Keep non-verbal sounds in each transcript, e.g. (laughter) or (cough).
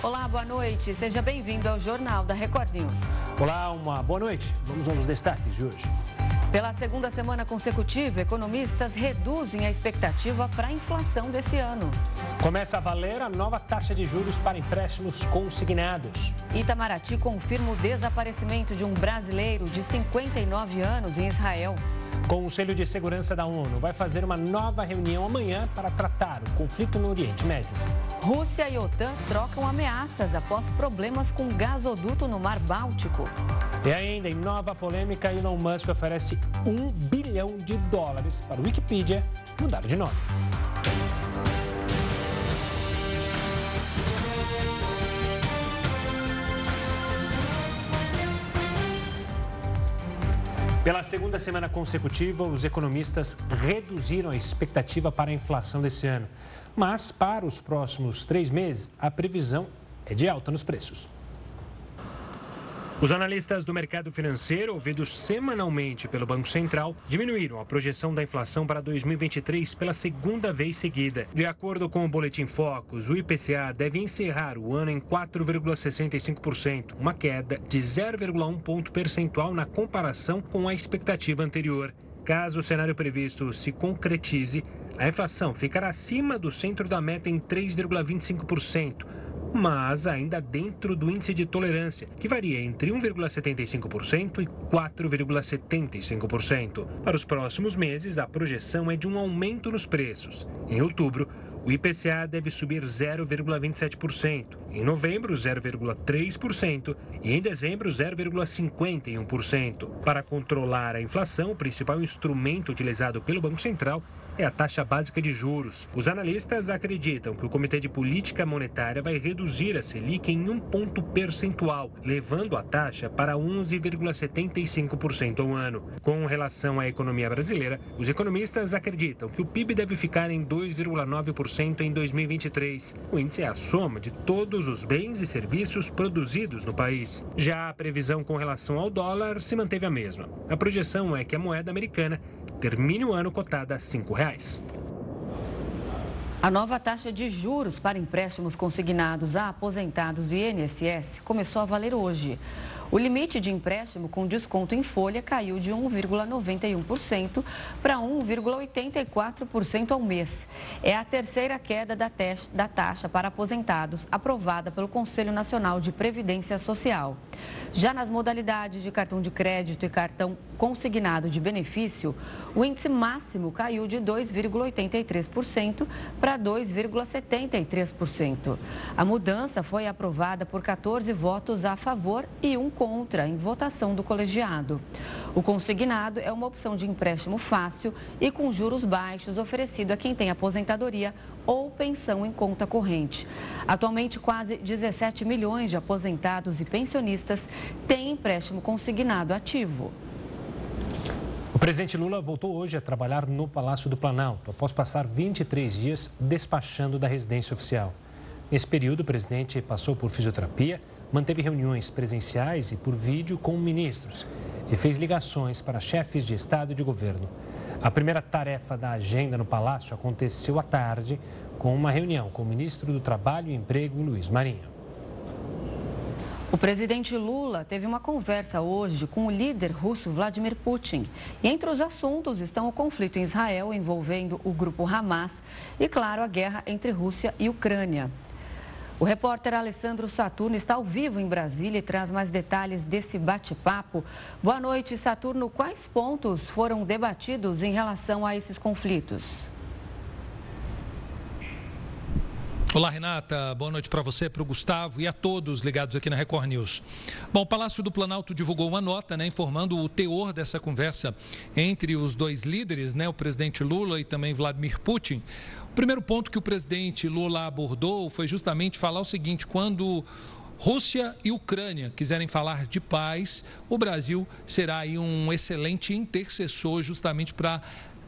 Olá, boa noite. Seja bem-vindo ao Jornal da Record News. Olá, uma boa noite. Vamos aos destaques de hoje. Pela segunda semana consecutiva, economistas reduzem a expectativa para a inflação desse ano. Começa a valer a nova taxa de juros para empréstimos consignados. Itamaraty confirma o desaparecimento de um brasileiro de 59 anos em Israel. O Conselho de Segurança da ONU vai fazer uma nova reunião amanhã para tratar o conflito no Oriente Médio. Rússia e OTAN trocam ameaças após problemas com gasoduto no Mar Báltico. E ainda, em nova polêmica, Elon Musk oferece um bilhão de dólares para o Wikipedia mudar de nome. Pela segunda semana consecutiva, os economistas reduziram a expectativa para a inflação desse ano. Mas, para os próximos três meses, a previsão é de alta nos preços. Os analistas do mercado financeiro, ouvidos semanalmente pelo Banco Central, diminuíram a projeção da inflação para 2023 pela segunda vez seguida. De acordo com o Boletim Focus, o IPCA deve encerrar o ano em 4,65%, uma queda de 0,1 ponto percentual na comparação com a expectativa anterior. Caso o cenário previsto se concretize, a inflação ficará acima do centro da meta em 3,25% mas ainda dentro do índice de tolerância, que varia entre 1,75% e 4,75%. Para os próximos meses, a projeção é de um aumento nos preços. Em outubro, o IPCA deve subir 0,27%, em novembro 0,3% e em dezembro 0,51%. Para controlar a inflação, o principal instrumento utilizado pelo Banco Central é a taxa básica de juros. Os analistas acreditam que o Comitê de Política Monetária vai reduzir a Selic em um ponto percentual, levando a taxa para 11,75% ao ano. Com relação à economia brasileira, os economistas acreditam que o PIB deve ficar em 2,9% em 2023. O índice é a soma de todos os bens e serviços produzidos no país. Já a previsão com relação ao dólar se manteve a mesma. A projeção é que a moeda americana termine o ano cotada a R$ 5,00. A nova taxa de juros para empréstimos consignados a aposentados do INSS começou a valer hoje. O limite de empréstimo com desconto em folha caiu de 1,91% para 1,84% ao mês. É a terceira queda da taxa para aposentados aprovada pelo Conselho Nacional de Previdência Social. Já nas modalidades de cartão de crédito e cartão consignado de benefício, o índice máximo caiu de 2,83% para 2,73%. A mudança foi aprovada por 14 votos a favor e um contra em votação do colegiado. O consignado é uma opção de empréstimo fácil e com juros baixos oferecido a quem tem aposentadoria ou pensão em conta corrente. Atualmente, quase 17 milhões de aposentados e pensionistas têm empréstimo consignado ativo. O presidente Lula voltou hoje a trabalhar no Palácio do Planalto, após passar 23 dias despachando da residência oficial. Nesse período, o presidente passou por fisioterapia, manteve reuniões presenciais e por vídeo com ministros e fez ligações para chefes de Estado e de governo. A primeira tarefa da agenda no Palácio aconteceu à tarde, com uma reunião com o ministro do Trabalho e Emprego, Luiz Marinho. O presidente Lula teve uma conversa hoje com o líder russo Vladimir Putin. E entre os assuntos estão o conflito em Israel envolvendo o grupo Hamas e, claro, a guerra entre Rússia e Ucrânia. O repórter Alessandro Saturno está ao vivo em Brasília e traz mais detalhes desse bate-papo. Boa noite, Saturno. Quais pontos foram debatidos em relação a esses conflitos? Olá, Renata. Boa noite para você, para o Gustavo e a todos ligados aqui na Record News. Bom, o Palácio do Planalto divulgou uma nota, né, informando o teor dessa conversa entre os dois líderes, né, o presidente Lula e também Vladimir Putin. O primeiro ponto que o presidente Lula abordou foi justamente falar o seguinte: quando Rússia e Ucrânia quiserem falar de paz, o Brasil será aí um excelente intercessor justamente para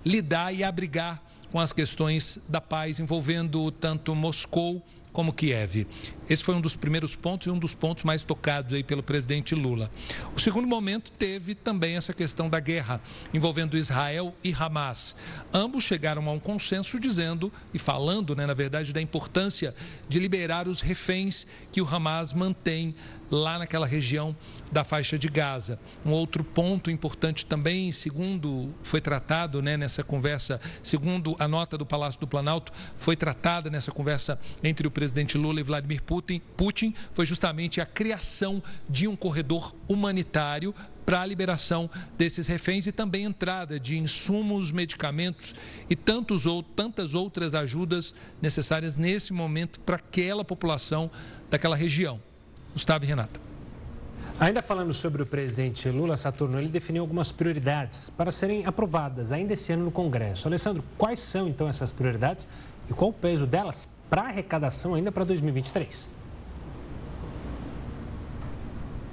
lidar e abrigar com as questões da paz envolvendo tanto Moscou como Kiev. Esse foi um dos primeiros pontos e um dos pontos mais tocados aí pelo presidente Lula. O segundo momento teve também essa questão da guerra envolvendo Israel e Hamas. Ambos chegaram a um consenso dizendo e falando, né, na verdade, da importância de liberar os reféns que o Hamas mantém lá naquela região da faixa de Gaza. Um outro ponto importante também, segundo foi tratado né, nessa conversa, segundo a nota do Palácio do Planalto, foi tratada nessa conversa entre o presidente Lula e Vladimir Putin, Putin foi justamente a criação de um corredor humanitário para a liberação desses reféns e também entrada de insumos, medicamentos e tantos ou tantas outras ajudas necessárias nesse momento para aquela população daquela região. Gustavo e Renata. Ainda falando sobre o presidente Lula Saturno, ele definiu algumas prioridades para serem aprovadas ainda esse ano no Congresso. Alessandro, quais são então essas prioridades e qual o peso delas para a arrecadação ainda para 2023?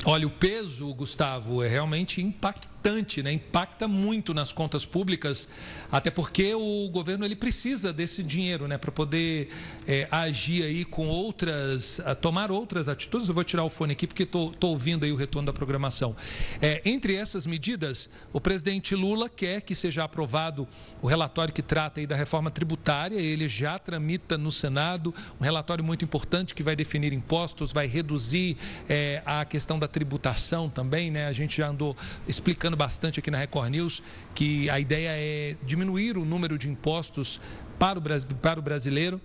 Olha, o peso, Gustavo, é realmente impactante, né? Impacta muito nas contas públicas, até porque o governo ele precisa desse dinheiro, né, para poder é, agir aí com outras, tomar outras atitudes. Eu vou tirar o fone aqui porque estou ouvindo aí o retorno da programação. É, entre essas medidas, o presidente Lula quer que seja aprovado o relatório que trata aí da reforma tributária. Ele já tramita no Senado um relatório muito importante que vai definir impostos, vai reduzir é, a questão da tributação também, né? A gente já andou explicando bastante aqui na Record News que a ideia é diminuir o número de impostos para o, para o brasileiro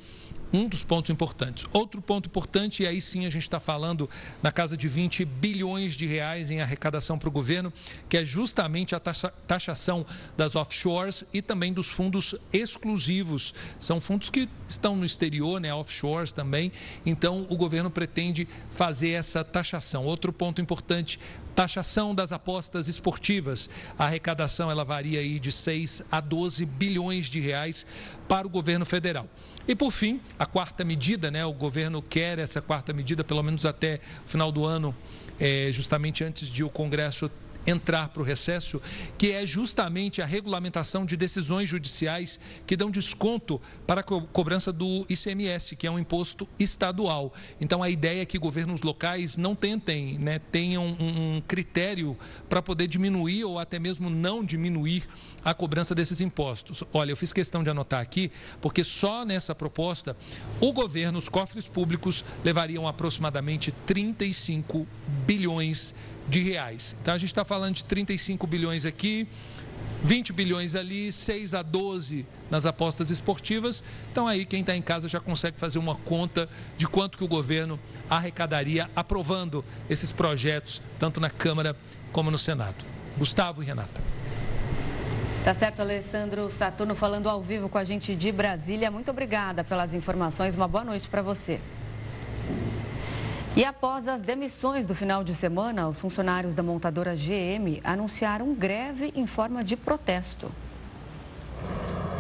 um dos pontos importantes. Outro ponto importante, e aí sim a gente está falando na casa de 20 bilhões de reais em arrecadação para o governo, que é justamente a taxa, taxação das offshores e também dos fundos exclusivos. São fundos que estão no exterior, né, offshores também. Então, o governo pretende fazer essa taxação. Outro ponto importante, taxação das apostas esportivas. A arrecadação ela varia aí de 6 a 12 bilhões de reais para o governo federal. E por fim, a quarta medida, né? O governo quer essa quarta medida, pelo menos até o final do ano, é, justamente antes de o Congresso entrar para o recesso, que é justamente a regulamentação de decisões judiciais que dão desconto para a cobrança do ICMS, que é um imposto estadual. Então, a ideia é que governos locais não tentem, né, tenham um critério para poder diminuir ou até mesmo não diminuir a cobrança desses impostos. Olha, eu fiz questão de anotar aqui, porque só nessa proposta, o governo, os cofres públicos, levariam aproximadamente 35 bilhões de de reais. Então a gente está falando de 35 bilhões aqui, 20 bilhões ali, 6 a 12 nas apostas esportivas. Então aí quem está em casa já consegue fazer uma conta de quanto que o governo arrecadaria aprovando esses projetos, tanto na Câmara como no Senado. Gustavo e Renata. Tá certo, Alessandro Saturno falando ao vivo com a gente de Brasília. Muito obrigada pelas informações. Uma boa noite para você. E após as demissões do final de semana, os funcionários da montadora GM anunciaram greve em forma de protesto.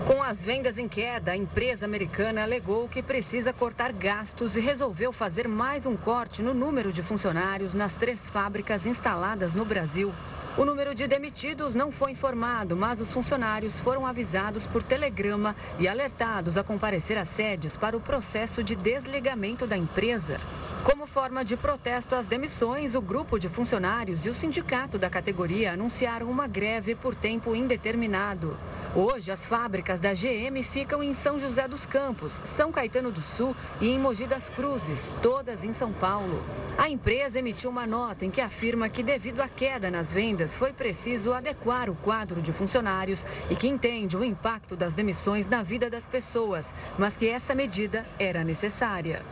Com as vendas em queda, a empresa americana alegou que precisa cortar gastos e resolveu fazer mais um corte no número de funcionários nas três fábricas instaladas no Brasil. O número de demitidos não foi informado, mas os funcionários foram avisados por telegrama e alertados a comparecer às sedes para o processo de desligamento da empresa. Como forma de protesto às demissões, o grupo de funcionários e o sindicato da categoria anunciaram uma greve por tempo indeterminado. Hoje, as fábricas da GM ficam em São José dos Campos, São Caetano do Sul e em Mogi das Cruzes, todas em São Paulo. A empresa emitiu uma nota em que afirma que, devido à queda nas vendas, foi preciso adequar o quadro de funcionários e que entende o impacto das demissões na vida das pessoas, mas que essa medida era necessária.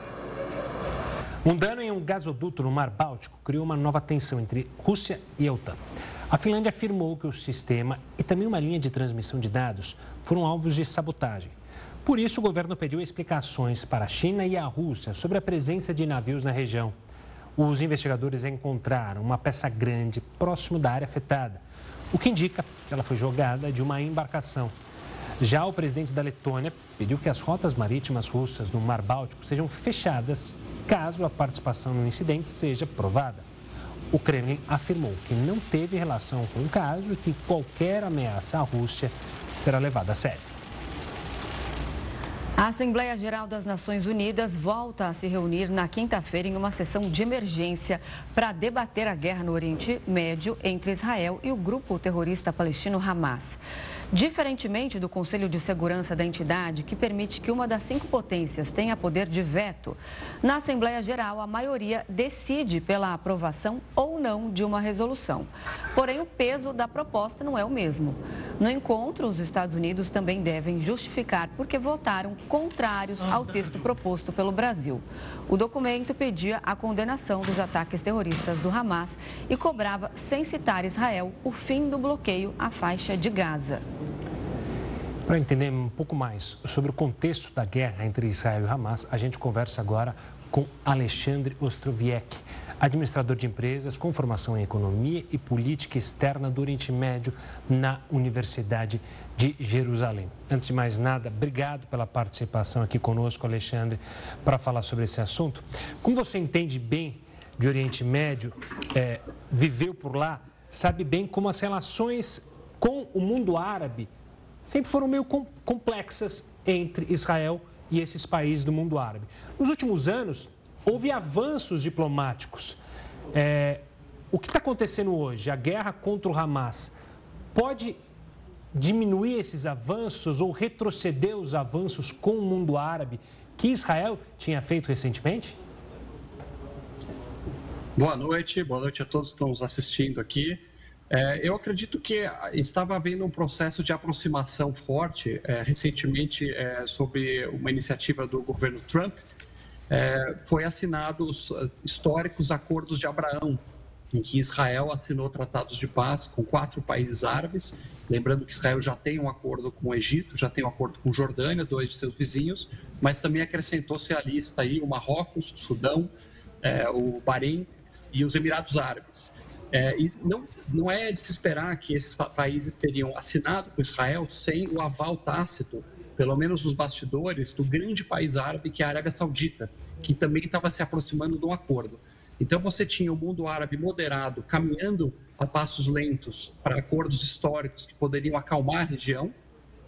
Um dano em um gasoduto no Mar Báltico criou uma nova tensão entre Rússia e a OTAN. A Finlândia afirmou que o sistema e também uma linha de transmissão de dados foram alvos de sabotagem. Por isso, o governo pediu explicações para a China e a Rússia sobre a presença de navios na região. Os investigadores encontraram uma peça grande próximo da área afetada, o que indica que ela foi jogada de uma embarcação. Já o presidente da Letônia pediu que as rotas marítimas russas no Mar Báltico sejam fechadas caso a participação no incidente seja provada. O Kremlin afirmou que não teve relação com o caso e que qualquer ameaça à Rússia será levada a sério. A Assembleia Geral das Nações Unidas volta a se reunir na quinta-feira em uma sessão de emergência para debater a guerra no Oriente Médio entre Israel e o grupo terrorista palestino Hamas. Diferentemente do Conselho de Segurança da entidade, que permite que uma das cinco potências tenha poder de veto, na Assembleia Geral a maioria decide pela aprovação ou não de uma resolução. Porém, o peso da proposta não é o mesmo. No encontro, os Estados Unidos também devem justificar porque votaram contrários ao texto proposto pelo Brasil. O documento pedia a condenação dos ataques terroristas do Hamas e cobrava, sem citar Israel, o fim do bloqueio à faixa de Gaza. Para entender um pouco mais sobre o contexto da guerra entre Israel e Hamas, a gente conversa agora com Alexandre Ostroviec, administrador de empresas com formação em economia e política externa do Oriente Médio na Universidade de Jerusalém. Antes de mais nada, obrigado pela participação aqui conosco, Alexandre, para falar sobre esse assunto. Como você entende bem de Oriente Médio, é, viveu por lá, sabe bem como as relações com o mundo árabe sempre foram meio complexas entre Israel e esses países do mundo árabe. Nos últimos anos, houve avanços diplomáticos. É, o que está acontecendo hoje, a guerra contra o Hamas, pode diminuir esses avanços ou retroceder os avanços com o mundo árabe que Israel tinha feito recentemente? Boa noite, boa noite a todos que estão nos assistindo aqui. É, eu acredito que estava havendo um processo de aproximação forte é, recentemente é, sobre uma iniciativa do governo Trump. É, foi assinado os uh, históricos acordos de Abraão, em que Israel assinou tratados de paz com quatro países árabes. Lembrando que Israel já tem um acordo com o Egito, já tem um acordo com Jordânia, dois de seus vizinhos, mas também acrescentou-se à lista aí o Marrocos, o Sudão, é, o Bahrein e os Emirados Árabes. É, e não, não é de se esperar que esses países teriam assinado com Israel sem o aval tácito, pelo menos nos bastidores, do grande país árabe que é a Arábia Saudita, que também estava se aproximando de um acordo. Então você tinha o mundo árabe moderado caminhando a passos lentos para acordos históricos que poderiam acalmar a região,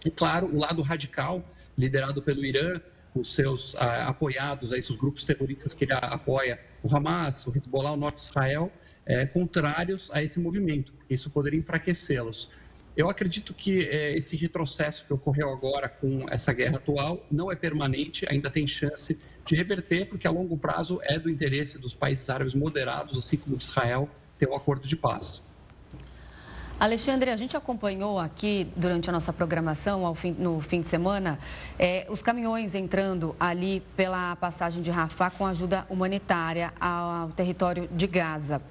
e claro, o lado radical, liderado pelo Irã, os seus ah, apoiados, esses grupos terroristas que ele apoia, o Hamas, o Hezbollah, o Norte de Israel, é, contrários a esse movimento. Isso poderia enfraquecê-los. Eu acredito que é, esse retrocesso que ocorreu agora com essa guerra atual não é permanente, ainda tem chance de reverter, porque a longo prazo é do interesse dos países árabes moderados, assim como de Israel, ter um acordo de paz. Alexandre, a gente acompanhou aqui durante a nossa programação fim, no fim de semana é, os caminhões entrando ali pela passagem de Rafah com ajuda humanitária ao território de Gaza.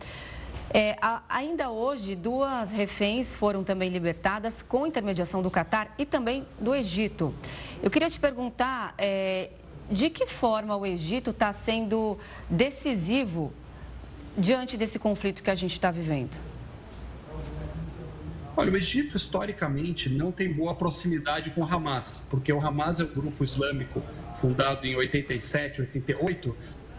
É, a, ainda hoje, duas reféns foram também libertadas com intermediação do Catar e também do Egito. Eu queria te perguntar é, de que forma o Egito está sendo decisivo diante desse conflito que a gente está vivendo. Olha, o Egito historicamente não tem boa proximidade com o Hamas, porque o Hamas é um grupo islâmico fundado em 87, 88,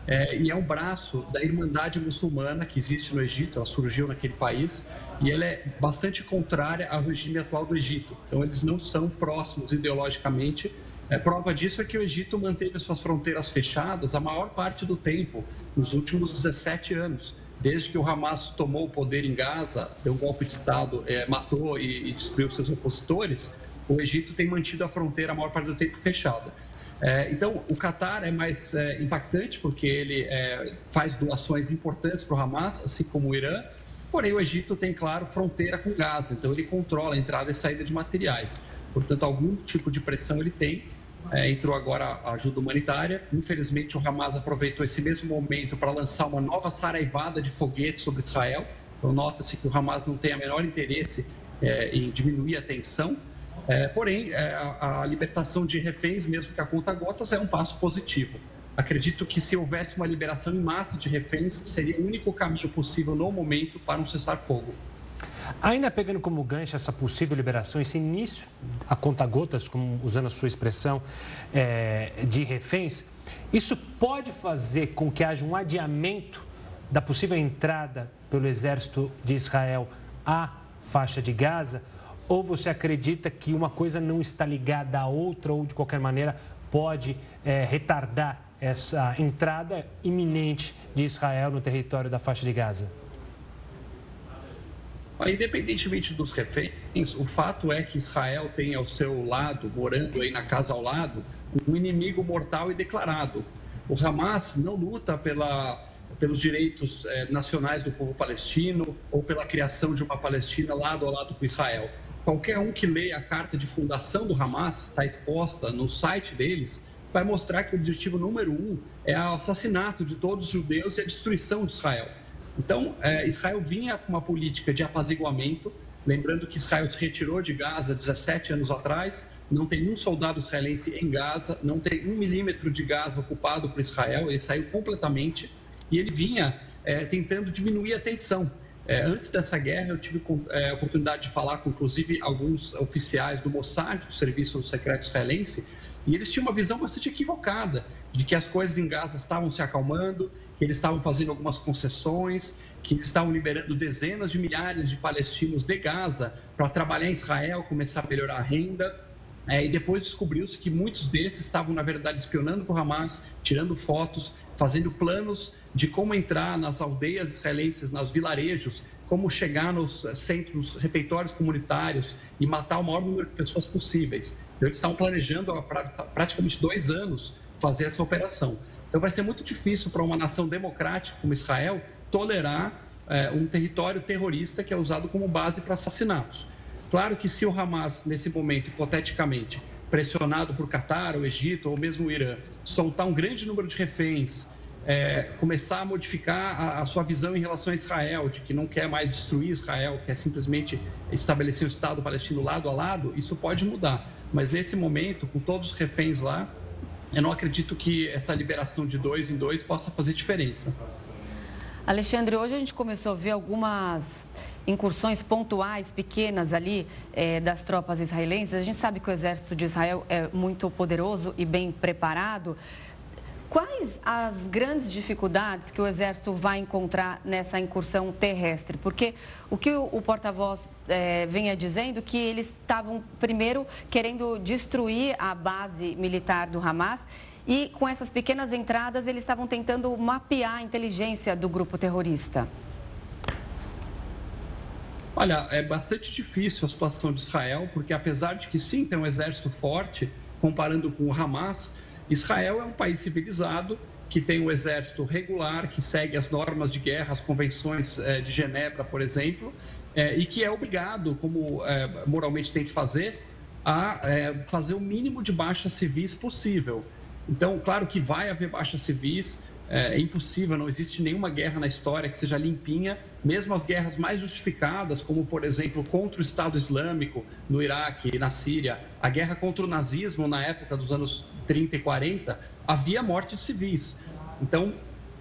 é, e é um braço da Irmandade Muçulmana que existe no Egito, ela surgiu naquele país, e ela é bastante contrária ao regime atual do Egito. Então, eles não são próximos ideologicamente. É, prova disso é que o Egito manteve suas fronteiras fechadas a maior parte do tempo, nos últimos 17 anos desde que o Hamas tomou o poder em Gaza, deu um golpe de Estado, é, matou e, e, destruiu seus opositores, o Egito tem mantido a fronteira a maior parte do tempo fechada. É, então, o Catar é mais é, impactante porque ele é, faz doações importantes para o Hamas, assim como o Irã, porém o Egito tem, claro, fronteira com Gaza, então ele controla a entrada e saída de materiais. Portanto, algum tipo de pressão ele tem é, entrou agora a ajuda humanitária. Infelizmente, o Hamas aproveitou esse mesmo momento para lançar uma nova saraivada de foguetes sobre Israel. Então, nota-se que o Hamas não tem a menor interesse é, em diminuir a tensão. É, porém, é, a, a, libertação de reféns, mesmo que a conta gotas, é um passo positivo. Acredito que se houvesse uma liberação em massa de reféns, seria o único caminho possível no momento para um cessar-fogo. Ainda pegando como gancho essa possível liberação, esse início a conta-gotas, como usando a sua expressão, é, de reféns, isso pode fazer com que haja um adiamento da possível entrada pelo exército de Israel à faixa de Gaza? Ou você acredita que uma coisa não está ligada à outra ou, de qualquer maneira, pode é, retardar essa entrada iminente de Israel no território da faixa de Gaza? Independentemente dos reféns, o fato é que Israel tem ao seu lado, morando aí na casa ao lado, um inimigo mortal e declarado. O Hamas não luta pela, pelos direitos eh, nacionais do povo palestino ou pela criação de uma Palestina lado a lado com Israel. Qualquer um que leia a carta de fundação do Hamas, está exposta no site deles, vai mostrar que o objetivo número um é o assassinato de todos os judeus e a destruição de Israel. Então, é, Israel vinha com uma política de apaziguamento, lembrando que Israel se retirou de Gaza 17 anos atrás, não tem um soldado israelense em Gaza, não tem um milímetro de Gaza ocupado por Israel, ele saiu completamente. E ele vinha é, tentando diminuir a tensão. É, antes dessa guerra, eu tive é, a oportunidade de falar com, inclusive, alguns oficiais do Mossad, do Serviço Secreto Israelense, e eles tinham uma visão bastante equivocada de que as coisas em Gaza estavam se acalmando, eles estavam fazendo algumas concessões, que estavam liberando dezenas de milhares de palestinos de Gaza para trabalhar em Israel, começar a melhorar a renda. É, e depois descobriu-se que muitos desses estavam, na verdade, espionando para o Hamas, tirando fotos, fazendo planos de como entrar nas aldeias israelenses, nos vilarejos, como chegar nos centros refeitórios comunitários e matar o maior número de pessoas possíveis. Então, eles estavam planejando há praticamente dois anos fazer essa operação. Então, vai ser muito difícil para uma nação democrática como Israel tolerar é, um território terrorista que é usado como base para assassinatos. Claro que se o Hamas, nesse momento, hipoteticamente, pressionado por Catar, o Egito ou mesmo o Irã, soltar um grande número de reféns, é, começar a modificar a, a, sua visão em relação a Israel, de que não quer mais destruir Israel, quer simplesmente estabelecer o Estado palestino lado a lado, isso pode mudar. Mas nesse momento, com todos os reféns lá, eu não acredito que essa liberação de dois em dois possa fazer diferença. Alexandre, hoje a gente começou a ver algumas incursões pontuais, pequenas ali, é, das tropas israelenses. A gente sabe que o exército de Israel é muito poderoso e bem preparado. Quais as grandes dificuldades que o Exército vai encontrar nessa incursão terrestre? Porque o que o, porta-voz é, venha dizendo que eles estavam primeiro querendo destruir a base militar do Hamas e com essas pequenas entradas eles estavam tentando mapear a inteligência do grupo terrorista. Olha, é bastante difícil a situação de Israel, porque apesar de que sim, tem um exército forte, comparando com o Hamas, Israel é um país civilizado que tem um exército regular, que segue as normas de guerra, as convenções eh, de Genebra, por exemplo, eh, e que é obrigado, como eh, moralmente tem que fazer, a fazer o mínimo de baixas civis possível. Então, claro que vai haver baixas civis, é, é, impossível, não existe nenhuma guerra na história que seja limpinha, mesmo as guerras mais justificadas, como por exemplo contra o Estado Islâmico no Iraque e na Síria, a guerra contra o nazismo na época dos anos 30 e 40, havia morte de civis. Então,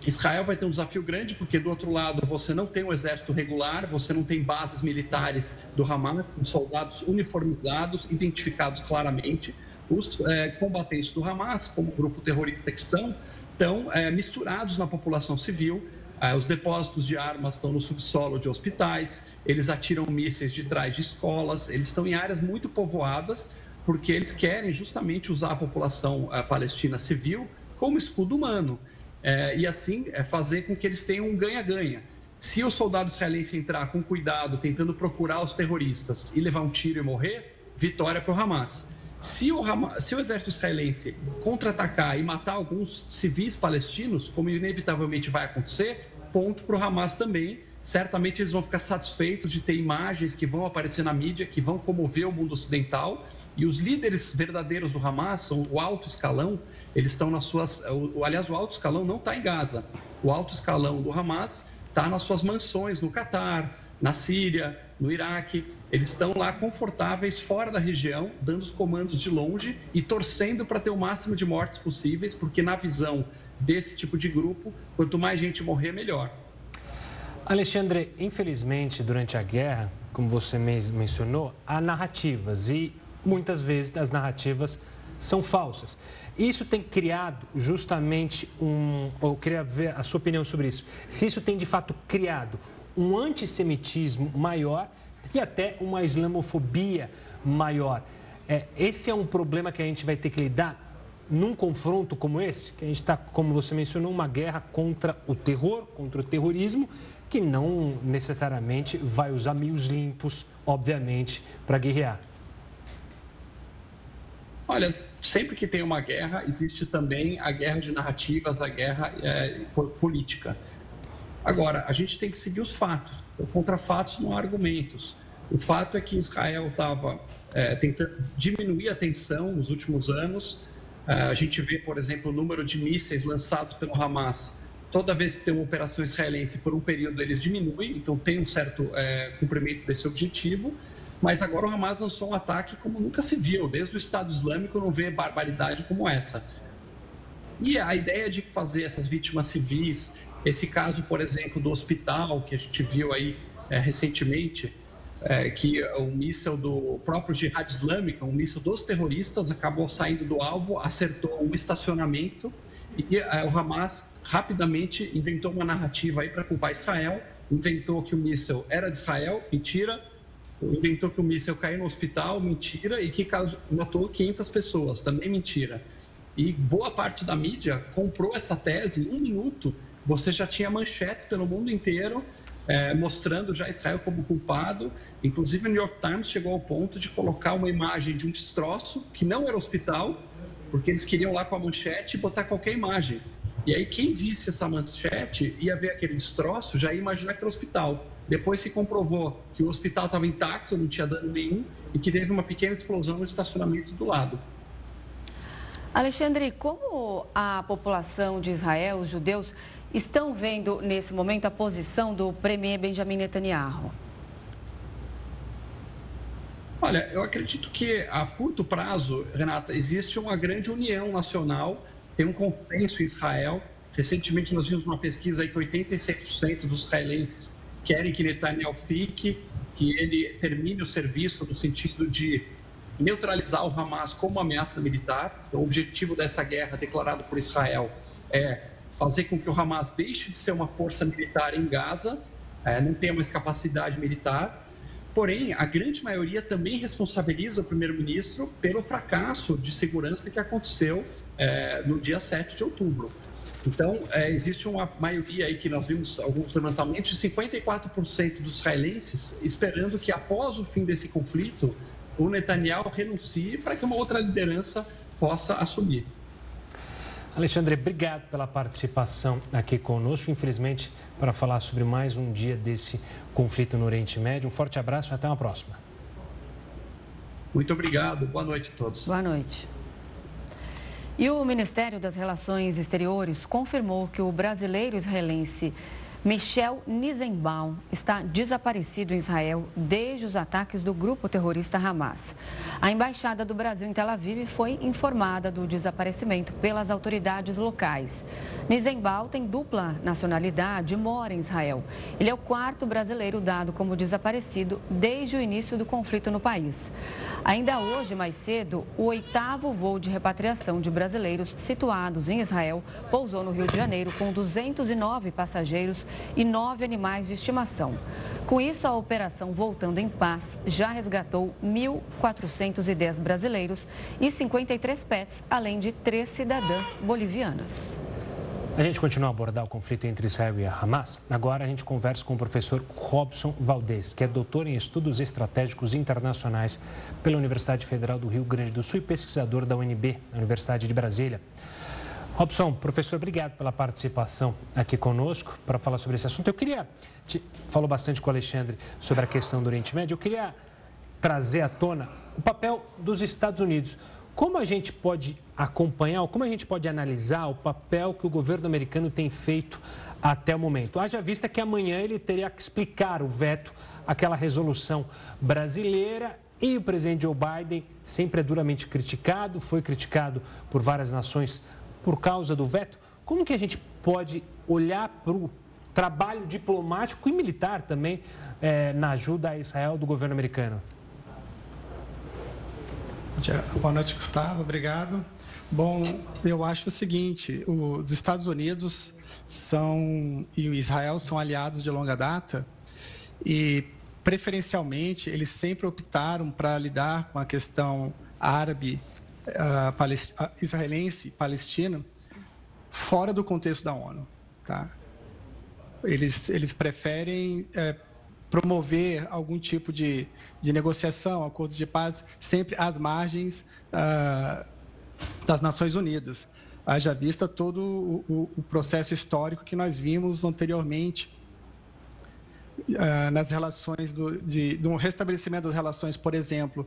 Israel vai ter um desafio grande, porque do outro lado você não tem um exército regular, você não tem bases militares do Hamas, com soldados uniformizados, identificados claramente. Os é, combatentes do Hamas, como grupo terrorista que são, estão é, misturados na população civil. É, os depósitos de armas estão no subsolo de hospitais, eles atiram mísseis de trás de escolas, eles estão em áreas muito povoadas, porque eles querem justamente usar a população a é, palestina civil como escudo humano. É, e assim é, fazer com que eles tenham um ganha-ganha. Se o soldado israelense entrar com cuidado, tentando procurar os terroristas e levar um tiro e morrer, vitória para o Hamas. Se o, Hamas, se o exército israelense contra-atacar e matar alguns civis palestinos, como inevitavelmente vai acontecer, ponto para o Hamas também. Certamente eles vão ficar satisfeitos de ter imagens que vão aparecer na mídia, que vão comover o mundo ocidental. E os líderes verdadeiros do Hamas, são o alto escalão, eles estão nas suas. Aliás, o alto escalão não está em Gaza. O alto escalão do Hamas está nas suas mansões no Catar, na Síria, no Iraque. Eles estão lá confortáveis, fora da região, dando os comandos de longe e torcendo para ter o máximo de mortes possíveis, porque na visão desse tipo de grupo, quanto mais gente morrer, melhor. Alexandre, infelizmente, durante a guerra, como você mencionou, há narrativas e muitas vezes as narrativas são falsas. Isso tem criado justamente um. Eu queria ver a sua opinião sobre isso. Se isso tem de fato criado um antissemitismo maior e até uma islamofobia maior. É, esse é um problema que a gente vai ter que lidar num confronto como esse, que a gente está, como você mencionou, uma guerra contra o terror, contra o terrorismo, que não necessariamente vai usar meios limpos, obviamente, para guerrear. Olha, sempre que tem uma guerra, existe também a guerra de narrativas, a guerra é, política. Agora, a gente tem que seguir os fatos. Então, contra fatos não há argumentos. O fato é que Israel estava é, tentando diminuir a tensão nos últimos anos. É, a gente vê, por exemplo, o número de mísseis lançados pelo Hamas. Toda vez que tem uma operação israelense, por um período eles diminuem, então tem um certo é, cumprimento desse objetivo. Mas agora o Hamas lançou um ataque como nunca se viu, desde o Estado Islâmico não vê barbaridade como essa. E a ideia de fazer essas vítimas civis, esse caso, por exemplo, do hospital que a gente viu aí é, recentemente, é, que o míssil do próprio Jihad Islâmico, um míssil dos terroristas, acabou saindo do alvo, acertou um estacionamento e é, o Hamas rapidamente inventou uma narrativa aí para culpar Israel, inventou que o míssil era de Israel, mentira, inventou que o míssil caiu no hospital, mentira, e que matou 500 pessoas, também mentira. E boa parte da mídia comprou essa tese em um minuto. Você já tinha manchetes pelo mundo inteiro é, mostrando já Israel como culpado. Inclusive, o New York Times chegou ao ponto de colocar uma imagem de um destroço que não era hospital, porque eles queriam lá com a manchete botar qualquer imagem. E aí, quem visse essa manchete ia ver aquele destroço, já ia imaginar que era hospital. Depois se comprovou que o hospital estava intacto, não tinha dano nenhum e que teve uma pequena explosão no estacionamento do lado. Alexandre, como a população de Israel, os judeus, estão vendo nesse momento a posição do premier Benjamin Netanyahu? Olha, eu acredito que a curto prazo, Renata, existe uma grande união nacional, tem um consenso em Israel. Recentemente nós vimos uma pesquisa aí que 86% dos israelenses querem que Netanyahu fique, que ele termine o serviço no sentido de neutralizar o Hamas como ameaça militar. Então, o objetivo dessa guerra declarado por Israel é fazer com que o Hamas deixe de ser uma força militar em Gaza, é, não tenha mais capacidade militar. Porém, a grande maioria também responsabiliza o primeiro-ministro pelo fracasso de segurança que aconteceu é, no dia 7 de outubro. Então, é, existe uma maioria aí que nós vimos alguns levantamentos de 54% dos israelenses esperando que após o fim desse conflito, o Netanyahu renuncie para que uma outra liderança possa assumir. Alexandre, obrigado pela participação aqui conosco. Infelizmente, para falar sobre mais um dia desse conflito no Oriente Médio. Um forte abraço e até uma próxima. Muito obrigado. Boa noite a todos. Boa noite. E o Ministério das Relações Exteriores confirmou que o brasileiro israelense Michel Nizenbaum está desaparecido em Israel desde os ataques do grupo terrorista Hamas. A embaixada do Brasil em Tel Aviv foi informada do desaparecimento pelas autoridades locais. Nizenbaum tem dupla nacionalidade e mora em Israel. Ele é o quarto brasileiro dado como desaparecido desde o início do conflito no país. Ainda hoje, mais cedo, o oitavo voo de repatriação de brasileiros situados em Israel pousou no Rio de Janeiro com 209 passageiros e nove animais de estimação. Com isso, a operação Voltando em Paz já resgatou 1.410 brasileiros e 53 pets, além de três cidadãs bolivianas. A gente continua a abordar o conflito entre Israel e Hamas. Agora a gente conversa com o professor Robson Valdez, que é doutor em estudos estratégicos internacionais pela Universidade Federal do Rio Grande do Sul e pesquisador da UNB, Universidade de Brasília. Robson, professor, obrigado pela participação aqui conosco para falar sobre esse assunto. Eu queria, te, falou bastante com o Alexandre sobre a questão do Oriente Médio, eu queria trazer à tona o papel dos Estados Unidos. Como a gente pode acompanhar, como a gente pode analisar o papel que o governo americano tem feito até o momento? Haja vista que amanhã ele teria que explicar o veto àquela resolução brasileira e o presidente Joe Biden sempre é duramente criticado, foi criticado por várias nações por causa do veto, como que a gente pode olhar para o trabalho diplomático e militar também é, na ajuda a Israel do governo americano? Boa noite, Gustavo. Obrigado. Bom, eu acho o seguinte: os Estados Unidos são e o Israel são aliados de longa data e preferencialmente eles sempre optaram para lidar com a questão árabe uh, israelense palestina fora do contexto da ONU. Tá? Eles, eles preferem é, promover algum tipo de, de negociação, acordo de paz, sempre às margens uh, das Nações Unidas. Haja vista todo o, o, processo histórico que nós vimos anteriormente uh, nas relações do, de, do restabelecimento das relações, por exemplo,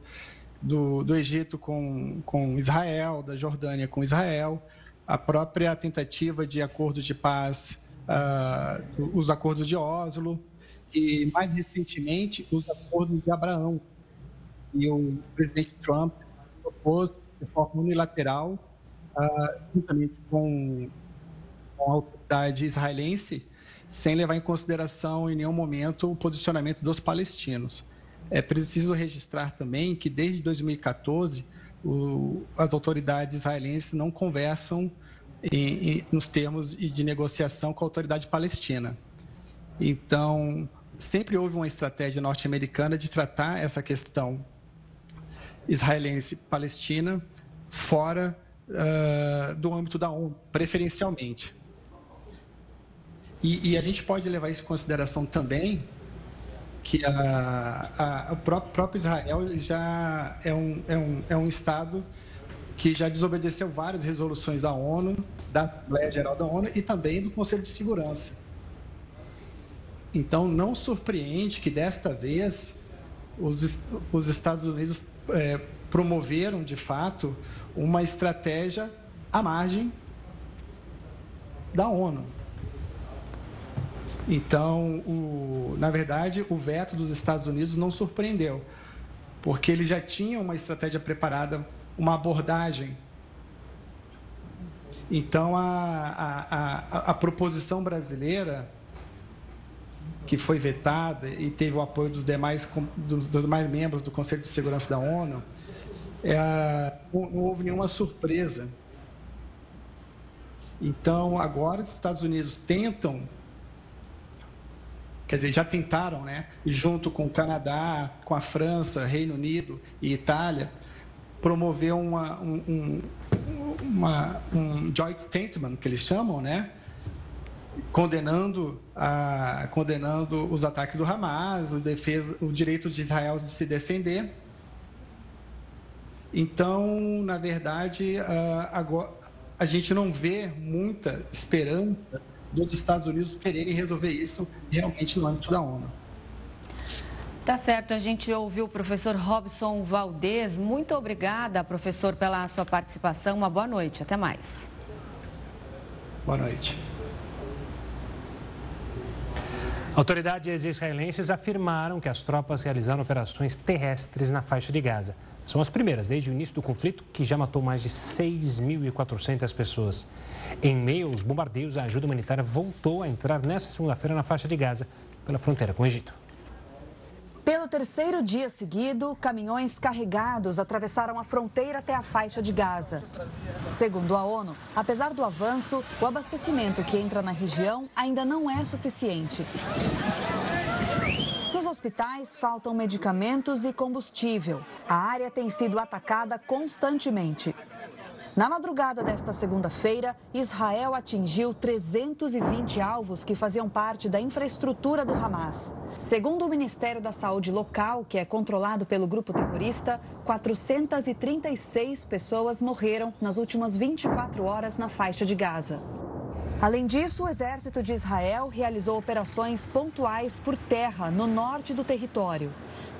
do, do Egito com, com Israel, da Jordânia com Israel, a própria tentativa de acordo de paz, uh, os acordos de Oslo e, mais recentemente, os acordos de Abraão. E o presidente Trump propôs de forma unilateral, uh, juntamente com, com a autoridade israelense, sem levar em consideração em nenhum momento o posicionamento dos palestinos. É preciso registrar também que desde 2014 o, as autoridades israelenses não conversam em, em, nos termos de negociação com a autoridade palestina. Então, sempre houve uma estratégia norte-americana de tratar essa questão israelense-palestina fora uh, do âmbito da ONU, preferencialmente. E, e, a gente pode levar isso em consideração também que a, a, o próprio, próprio Israel já é um, é, um, é um Estado que já desobedeceu várias resoluções da ONU, da Assembleia Geral da ONU e também do Conselho de Segurança. Então, não surpreende que desta vez os, os Estados Unidos é, promoveram, de fato, uma estratégia à margem da ONU. Então, o, na verdade, o veto dos Estados Unidos não surpreendeu, porque eles já tinham uma estratégia preparada, uma abordagem. Então, a, a, a, a proposição brasileira, que foi vetada e teve o apoio dos demais, dos, dos demais membros do Conselho de Segurança da ONU, é, não, não houve nenhuma surpresa. Então, agora os Estados Unidos tentam quer dizer, já tentaram, né, junto com o Canadá, com a França, Reino Unido e Itália, promover uma, um, um, uma, um joint statement, que eles chamam, né, condenando, a, condenando os ataques do Hamas, o, defesa, o direito de Israel de se defender. Então, na verdade, agora, a gente não vê muita esperança dos Estados Unidos quererem resolver isso realmente no âmbito da ONU. Tá certo, a gente ouviu o professor Robson Valdez. Muito obrigada, professor, pela sua participação. Uma boa noite, até mais. Boa noite. Autoridades israelenses afirmaram que as tropas realizaram operações terrestres na faixa de Gaza. São as primeiras desde o início do conflito, que já matou mais de 6.400 pessoas. Em meio aos bombardeios, a ajuda humanitária voltou a entrar nesta segunda-feira na faixa de Gaza, pela fronteira com o Egito. Pelo terceiro dia seguido, caminhões carregados atravessaram a fronteira até a faixa de Gaza. Segundo a ONU, apesar do avanço, o abastecimento que entra na região ainda não é suficiente. Nos hospitais faltam medicamentos e combustível. A área tem sido atacada constantemente. Na madrugada desta segunda-feira, Israel atingiu 320 alvos que faziam parte da infraestrutura do Hamas. Segundo o Ministério da Saúde local, que é controlado pelo grupo terrorista, 436 pessoas morreram nas últimas 24 horas na faixa de Gaza. Além disso, o exército de Israel realizou operações pontuais por terra no norte do território.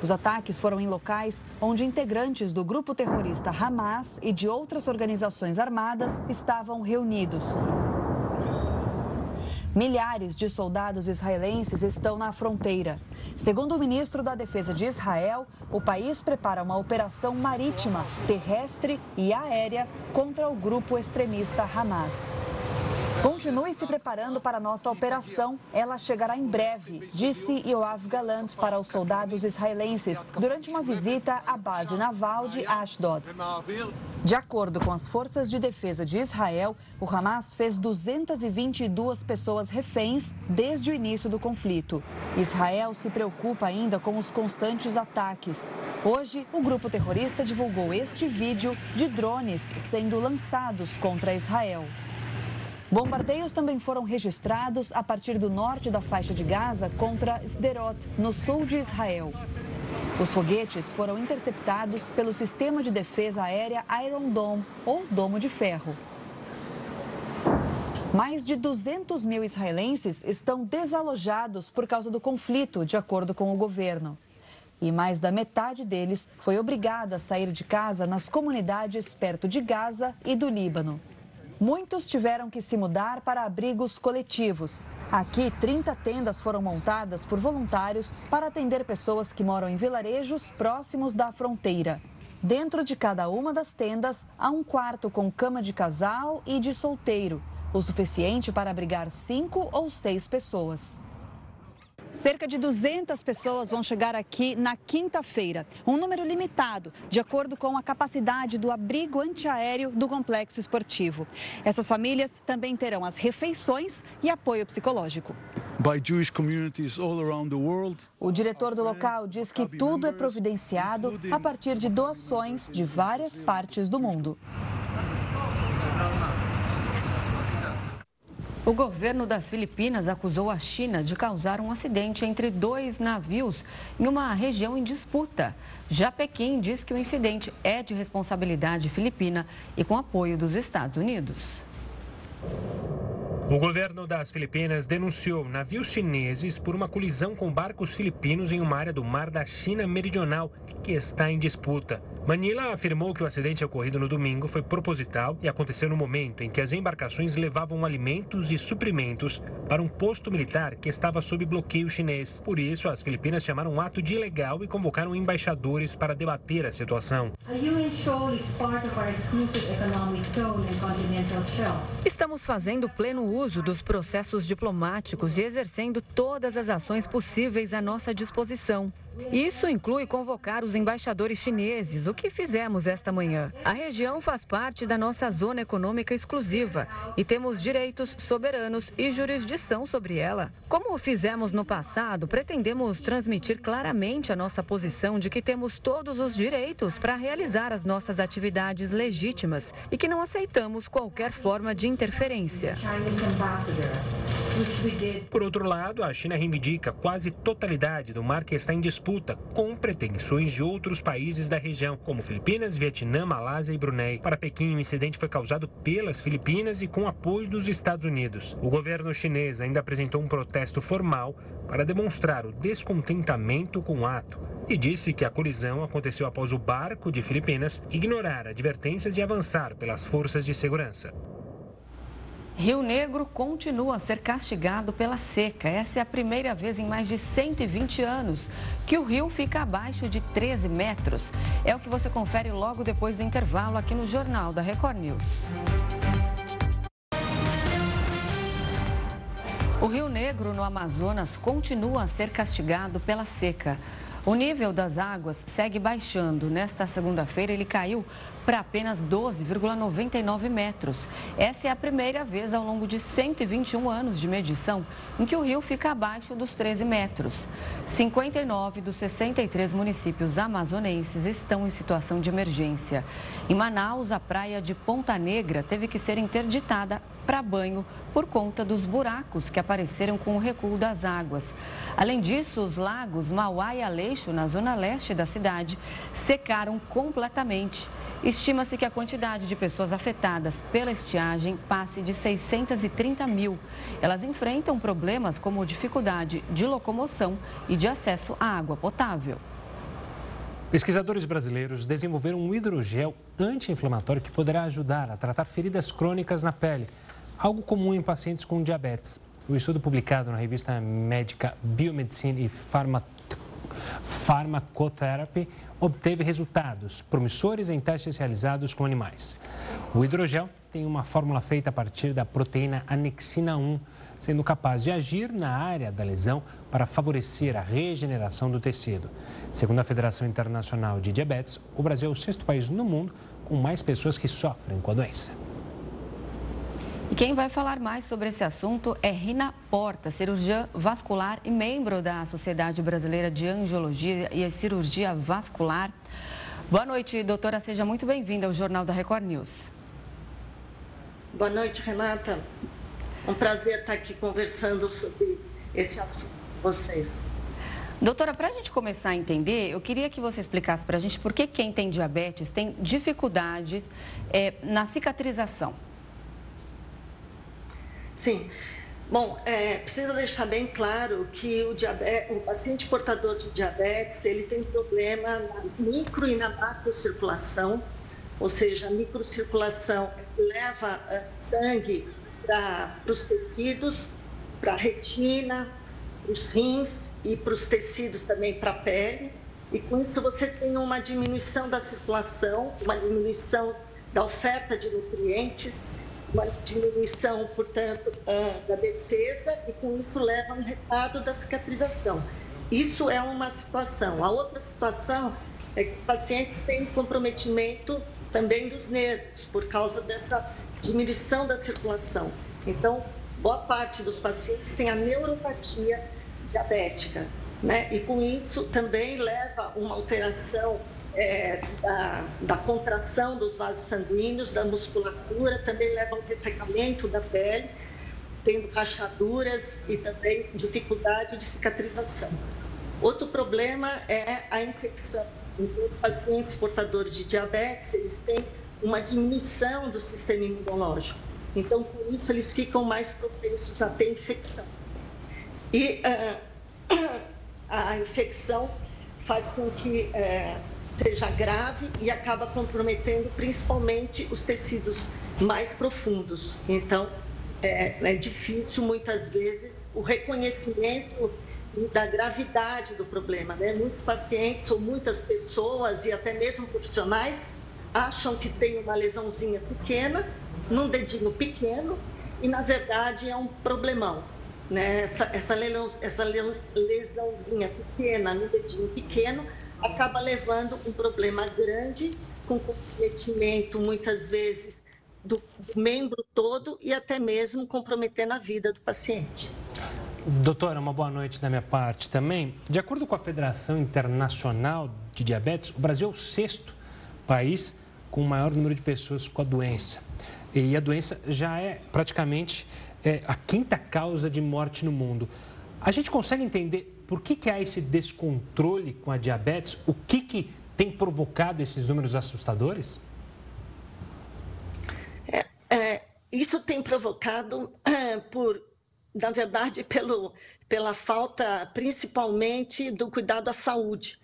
Os ataques foram em locais onde integrantes do grupo terrorista Hamas e de outras organizações armadas estavam reunidos. Milhares de soldados israelenses estão na fronteira. Segundo o ministro da Defesa de Israel, o país prepara uma operação marítima, terrestre e aérea contra o grupo extremista Hamas. Continue se preparando para a nossa operação. Ela chegará em breve, disse Yoav Galant para os soldados israelenses durante uma visita à base naval de Ashdod. De acordo com as forças de defesa de Israel, o Hamas fez 222 pessoas reféns desde o início do conflito. Israel se preocupa ainda com os constantes ataques. Hoje, o grupo terrorista divulgou este vídeo de drones sendo lançados contra Israel. Bombardeios também foram registrados a partir do norte da faixa de Gaza contra Sderot, no sul de Israel. Os foguetes foram interceptados pelo sistema de defesa aérea Iron Dome, ou Domo de Ferro. Mais de 200 mil israelenses estão desalojados por causa do conflito, de acordo com o governo. E mais da metade deles foi obrigada a sair de casa nas comunidades perto de Gaza e do Líbano. Muitos tiveram que se mudar para abrigos coletivos. Aqui, 30 tendas foram montadas por voluntários para atender pessoas que moram em vilarejos próximos da fronteira. Dentro de cada uma das tendas, há um quarto com cama de casal e de solteiro, o suficiente para abrigar cinco ou seis pessoas. Cerca de 200 pessoas vão chegar aqui na quinta-feira, um número limitado, de acordo com a capacidade do abrigo antiaéreo do complexo esportivo. Essas famílias também terão as refeições e apoio psicológico. O diretor do local diz que tudo é providenciado a partir de doações de várias partes do mundo. O governo das Filipinas acusou a China de causar um acidente entre dois navios em uma região em disputa. Já Pequim diz que o incidente é de responsabilidade filipina e com apoio dos Estados Unidos. O governo das Filipinas denunciou navios chineses por uma colisão com barcos filipinos em uma área do mar da China Meridional que está em disputa. Manila afirmou que o acidente ocorrido no domingo foi proposital e aconteceu no momento em que as embarcações levavam alimentos e suprimentos para um posto militar que estava sob bloqueio chinês. Por isso, as Filipinas chamaram um ato de ilegal e convocaram embaixadores para debater a situação. Estamos fazendo pleno uso dos processos diplomáticos e exercendo todas as ações possíveis à nossa disposição. Isso inclui convocar os embaixadores chineses, o que fizemos esta manhã. A região faz parte da nossa zona econômica exclusiva e temos direitos soberanos e jurisdição sobre ela. Como fizemos no passado, pretendemos transmitir claramente a nossa posição de que temos todos os direitos para realizar as nossas atividades legítimas e que não aceitamos qualquer forma de interferência. Por outro lado, a China reivindica quase totalidade do mar que está em disputa, com pretensões de outros países da região, como Filipinas, Vietnã, Malásia e Brunei. Para Pequim, o incidente foi causado pelas Filipinas e com apoio dos Estados Unidos. O governo chinês ainda apresentou um protesto formal para demonstrar o descontentamento com o ato e disse que a colisão aconteceu após o barco de Filipinas ignorar advertências e avançar pelas forças de segurança. Rio Negro continua a ser castigado pela seca. Essa é a primeira vez em mais de 120 anos que o rio fica abaixo de 13 metros. É o que você confere logo depois do intervalo aqui no Jornal da Record News. O Rio Negro, no Amazonas, continua a ser castigado pela seca. O nível das águas segue baixando. Nesta segunda-feira, ele caiu para apenas 12,99 metros. Essa é a primeira vez ao longo de 121 anos de medição em que o rio fica abaixo dos 13 metros. 59 dos 63 municípios amazonenses estão em situação de emergência. Em Manaus, a praia de Ponta Negra teve que ser interditada para banho por conta dos buracos que apareceram com o recuo das águas. Além disso, os lagos Mauá e Aleixo, na zona leste da cidade, secaram completamente. Estima-se que a quantidade de pessoas afetadas pela estiagem passe de 630 mil. Elas enfrentam problemas como dificuldade de locomoção e de acesso à água potável. Pesquisadores brasileiros desenvolveram um hidrogel anti-inflamatório que poderá ajudar a tratar feridas crônicas na pele, algo comum em pacientes com diabetes. O estudo publicado na revista médica Biomedicine e Pharmacotherapy obteve resultados promissores em testes realizados com animais. O hidrogel tem uma fórmula feita a partir da proteína anexina 1, sendo capaz de agir na área da lesão para favorecer a regeneração do tecido. Segundo a Federação Internacional de Diabetes, o Brasil é o sexto país no mundo com mais pessoas que sofrem com a doença. E quem vai falar mais sobre esse assunto é Rina Porta, cirurgiã vascular e membro da Sociedade Brasileira de Angiologia e Cirurgia Vascular. Boa noite, doutora. Seja muito bem-vinda ao Jornal da Record News. Boa noite, Renata. Um prazer estar aqui conversando sobre esse assunto com vocês. Doutora, para a gente começar a entender, eu queria que você explicasse para a gente por que quem tem diabetes tem dificuldades é, na cicatrização. Sim. Bom, é, precisa deixar bem claro que o, diabetes, o, paciente portador de diabetes ele tem problema na micro e na macrocirculação, ou seja, a microcirculação leva uh, sangue para os tecidos, para a retina, para os rins e para os tecidos também para a pele. E com isso você tem uma diminuição da circulação, uma diminuição da oferta de nutrientes uma diminuição, portanto, da defesa e com isso leva um retardo da cicatrização. Isso é uma situação. A outra situação é que os pacientes têm comprometimento também dos nervos por causa dessa diminuição da circulação. Então, boa parte dos pacientes tem a neuropatia diabética, né? E com isso também leva uma alteração é, da, da, contração dos vasos sanguíneos, da musculatura, também leva ao ressecamento da pele, tendo rachaduras e também dificuldade de cicatrização. Outro problema é a infecção. Então, os pacientes portadores de diabetes, eles têm uma diminuição do sistema imunológico. Então, com isso, eles ficam mais propensos a ter infecção. E uh, (coughs) a infecção faz com que uh, seja grave e acaba comprometendo principalmente os tecidos mais profundos. Então, é, é difícil muitas vezes o reconhecimento da gravidade do problema. Né? Muitos pacientes ou muitas pessoas e até mesmo profissionais acham que tem uma lesãozinha pequena, num dedinho pequeno, e na verdade é um problemão. Né? Essa, essa, lesão, essa lesãozinha pequena, no dedinho pequeno, acaba levando um problema grande, com comprometimento, muitas vezes, do, membro todo e até mesmo comprometendo a vida do paciente. Doutora, uma boa noite da minha parte também. De acordo com a Federação Internacional de Diabetes, o Brasil é o sexto país com o maior número de pessoas com a doença. E a doença já é praticamente é, a quinta causa de morte no mundo. A gente consegue entender por que, que há esse descontrole com a diabetes? O que, que tem provocado esses números assustadores? É, é, isso tem provocado é, por, na verdade, pelo, pela falta, principalmente, do cuidado à saúde,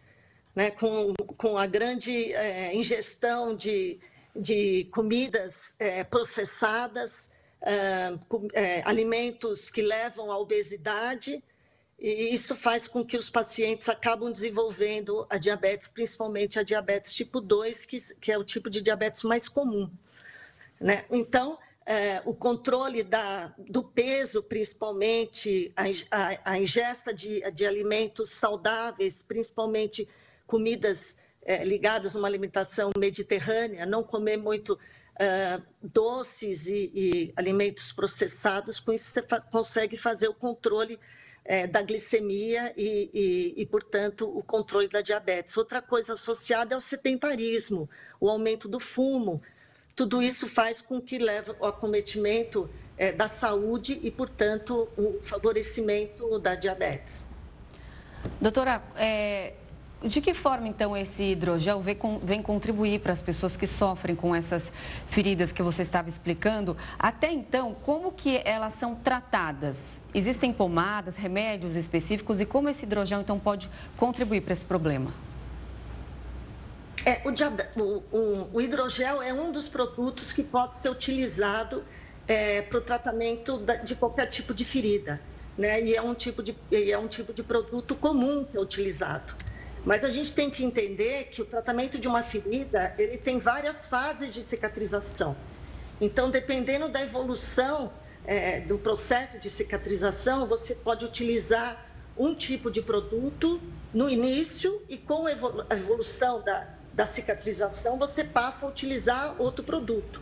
né? com, com a grande é, ingestão de, de comidas é, processadas, é, alimentos que levam à obesidade e isso faz com que os pacientes acabam desenvolvendo a diabetes, principalmente a diabetes tipo 2, que, que é o tipo de diabetes mais comum. Né? Então, é, o controle da, do peso, principalmente a, a, a ingesta de, de, alimentos saudáveis, principalmente comidas é, ligadas a uma alimentação mediterrânea, não comer muito é, doces e, e, alimentos processados, com isso você fa consegue fazer o controle é, da glicemia e, e, e, portanto, o controle da diabetes. Outra coisa associada é o sedentarismo, o aumento do fumo. Tudo isso faz com que leve ao acometimento é, da saúde e, portanto, o favorecimento da diabetes. Doutora, é, de que forma, então, esse hidrogel vem, vem contribuir para as pessoas que sofrem com essas feridas que você estava explicando? Até então, como que elas são tratadas? Existem pomadas, remédios específicos e como esse hidrogel, então, pode contribuir para esse problema? É, o, o, o, hidrogel é um dos produtos que pode ser utilizado é, para o tratamento de qualquer tipo de ferida. né? E é um tipo de, é um tipo de produto comum que é utilizado. Mas a gente tem que entender que o tratamento de uma ferida, ele tem várias fases de cicatrização. Então, dependendo da evolução é, do processo de cicatrização, você pode utilizar um tipo de produto no início e com a evolução da, da cicatrização, você passa a utilizar outro produto.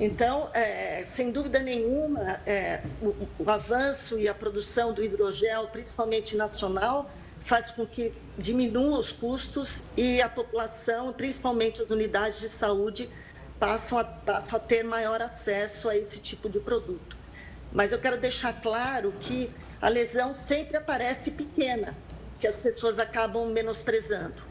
Então, é, sem dúvida nenhuma, é, o, o, avanço e a produção do hidrogel, principalmente nacional, faz com que diminua os custos e a população, principalmente as unidades de saúde, passam a, passam a ter maior acesso a esse tipo de produto. Mas eu quero deixar claro que a lesão sempre aparece pequena, que as pessoas acabam menosprezando.